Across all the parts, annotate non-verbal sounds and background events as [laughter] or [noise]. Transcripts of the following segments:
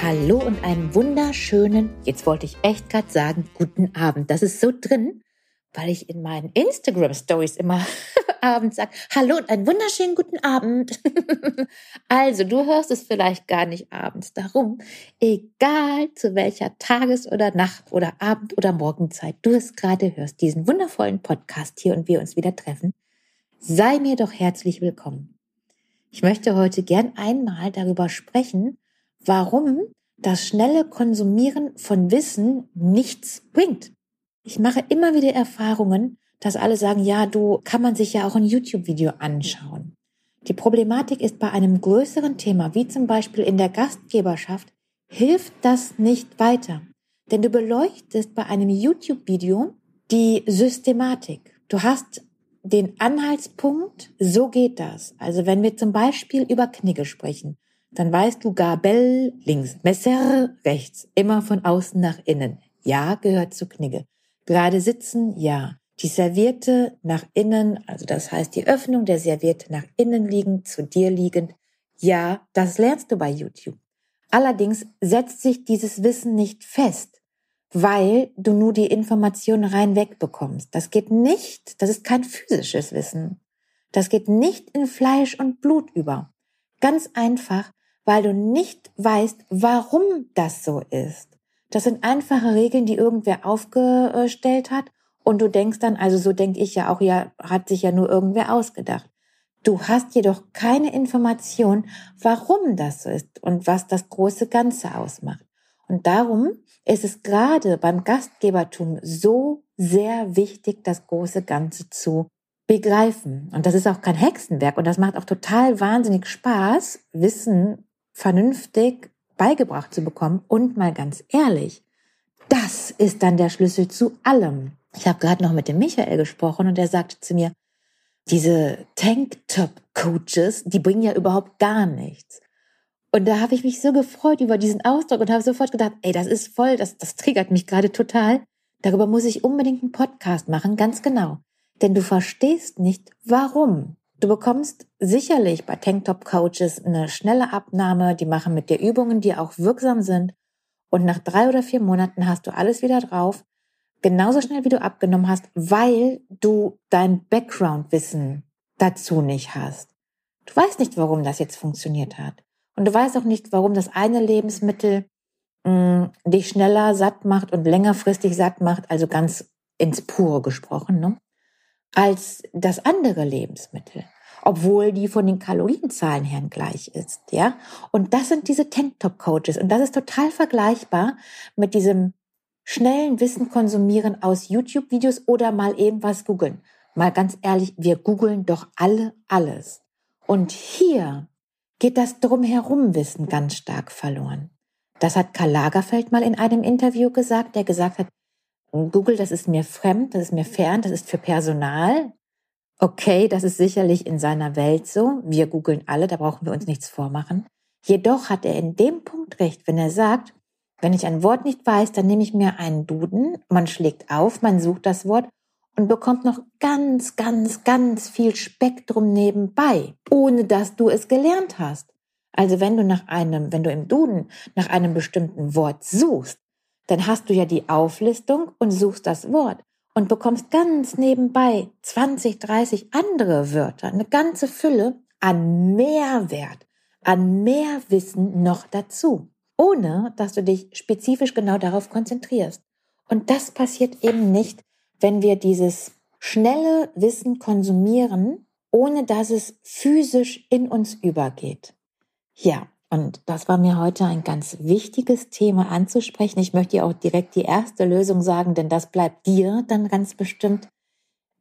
Hallo und einen wunderschönen, jetzt wollte ich echt gerade sagen, guten Abend. Das ist so drin, weil ich in meinen Instagram Stories immer [laughs] abends sage, hallo und einen wunderschönen guten Abend. [laughs] also, du hörst es vielleicht gar nicht abends. Darum, egal zu welcher Tages- oder Nacht- oder Abend- oder Morgenzeit du es gerade hörst, diesen wundervollen Podcast hier und wir uns wieder treffen, sei mir doch herzlich willkommen. Ich möchte heute gern einmal darüber sprechen, warum das schnelle Konsumieren von Wissen nichts bringt. Ich mache immer wieder Erfahrungen, dass alle sagen, ja, du kann man sich ja auch ein YouTube-Video anschauen. Die Problematik ist bei einem größeren Thema, wie zum Beispiel in der Gastgeberschaft, hilft das nicht weiter. Denn du beleuchtest bei einem YouTube-Video die Systematik. Du hast den Anhaltspunkt, so geht das. Also wenn wir zum Beispiel über Knigge sprechen, dann weißt du Gabel links, Messer rechts, immer von außen nach innen. Ja, gehört zu Knigge. Gerade sitzen, ja. Die Serviette nach innen, also das heißt die Öffnung der Serviette nach innen liegend, zu dir liegend. Ja, das lernst du bei YouTube. Allerdings setzt sich dieses Wissen nicht fest, weil du nur die Information rein wegbekommst. Das geht nicht, das ist kein physisches Wissen. Das geht nicht in Fleisch und Blut über. Ganz einfach, weil du nicht weißt, warum das so ist. Das sind einfache Regeln, die irgendwer aufgestellt hat und du denkst dann, also so denke ich ja auch, ja, hat sich ja nur irgendwer ausgedacht. Du hast jedoch keine Information, warum das so ist und was das große Ganze ausmacht. Und darum ist es gerade beim Gastgebertum so sehr wichtig, das große Ganze zu begreifen. Und das ist auch kein Hexenwerk und das macht auch total wahnsinnig Spaß, Wissen vernünftig beigebracht zu bekommen. Und mal ganz ehrlich, das ist dann der Schlüssel zu allem. Ich habe gerade noch mit dem Michael gesprochen und er sagte zu mir, diese Tanktop-Coaches, die bringen ja überhaupt gar nichts. Und da habe ich mich so gefreut über diesen Ausdruck und habe sofort gedacht, ey, das ist voll, das, das triggert mich gerade total. Darüber muss ich unbedingt einen Podcast machen, ganz genau. Denn du verstehst nicht, warum. Du bekommst sicherlich bei Tanktop Coaches eine schnelle Abnahme, die machen mit dir Übungen, die auch wirksam sind. Und nach drei oder vier Monaten hast du alles wieder drauf, genauso schnell wie du abgenommen hast, weil du dein Background-Wissen dazu nicht hast. Du weißt nicht, warum das jetzt funktioniert hat. Und du weißt auch nicht, warum das eine Lebensmittel mh, mm, dich schneller satt macht und längerfristig satt macht, also ganz ins Pure gesprochen, ne? Als das andere Lebensmittel, obwohl die von den Kalorienzahlen her gleich ist, ja. Und das sind diese Tanktop-Coaches und das ist total vergleichbar mit diesem schnellen Wissen konsumieren aus YouTube-Videos oder mal eben was googeln. Mal ganz ehrlich, wir googeln doch alle alles. Und hier geht das drumherum Wissen ganz stark verloren. Das hat Karl Lagerfeld mal in einem Interview gesagt, der gesagt hat, Google, das ist mir fremd, das ist mir fern, das ist für Personal. Okay, das ist sicherlich in seiner Welt so. Wir googeln alle, da brauchen wir uns nichts vormachen. Jedoch hat er in dem Punkt recht, wenn er sagt, wenn ich ein Wort nicht weiß, dann nehme ich mir einen Duden, man schlägt auf, man sucht das Wort und bekommt noch ganz, ganz, ganz viel Spektrum nebenbei, ohne dass du es gelernt hast. Also wenn du nach einem, wenn du im Duden nach einem bestimmten Wort suchst, dann hast du ja die Auflistung und suchst das Wort und bekommst ganz nebenbei 20, 30 andere Wörter, eine ganze Fülle an Mehrwert, an mehr Wissen noch dazu, ohne dass du dich spezifisch genau darauf konzentrierst. Und das passiert eben nicht, wenn wir dieses schnelle Wissen konsumieren, ohne dass es physisch in uns übergeht. Ja, und das war mir heute ein ganz wichtiges Thema anzusprechen. Ich möchte dir auch direkt die erste Lösung sagen, denn das bleibt dir dann ganz bestimmt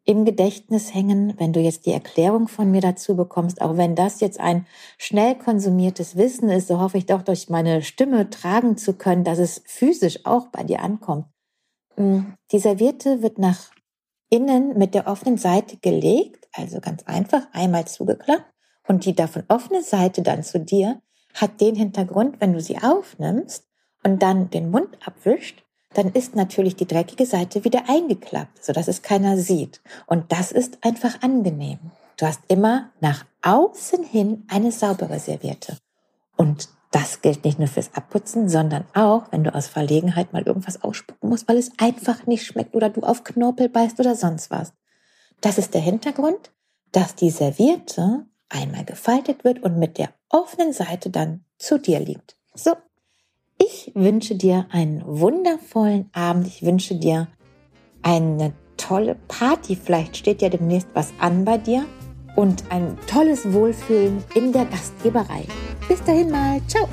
im Gedächtnis hängen, wenn du jetzt die Erklärung von mir dazu bekommst, auch wenn das jetzt ein schnell konsumiertes Wissen ist, so hoffe ich doch durch meine Stimme tragen zu können, dass es physisch auch bei dir ankommt. Hm, die Serviette wird nach innen mit der offenen Seite gelegt, also ganz einfach einmal zugeklappt und die davon offene Seite dann zu dir hat den Hintergrund, wenn du sie aufnimmst und dann den Mund abwischt, dann ist natürlich die dreckige Seite wieder eingeklappt, sodass es keiner sieht. Und das ist einfach angenehm. Du hast immer nach außen hin eine saubere Serviette. Und Das gilt nicht nur fürs Abputzen, sondern auch, wenn du aus Verlegenheit mal irgendwas ausspucken musst, weil es einfach nicht schmeckt oder du auf Knorpel beißt oder sonst was. Das ist der Hintergrund, dass die Serviette einmal gefaltet wird und mit der offenen Seite dann zu dir liegt. So, ich wünsche dir einen wundervollen Abend. Ich wünsche dir eine tolle Party. Vielleicht steht ja demnächst was an bei dir und ein tolles Wohlfühlen in der Gastgeberei. Bis dahin mal. Ciao.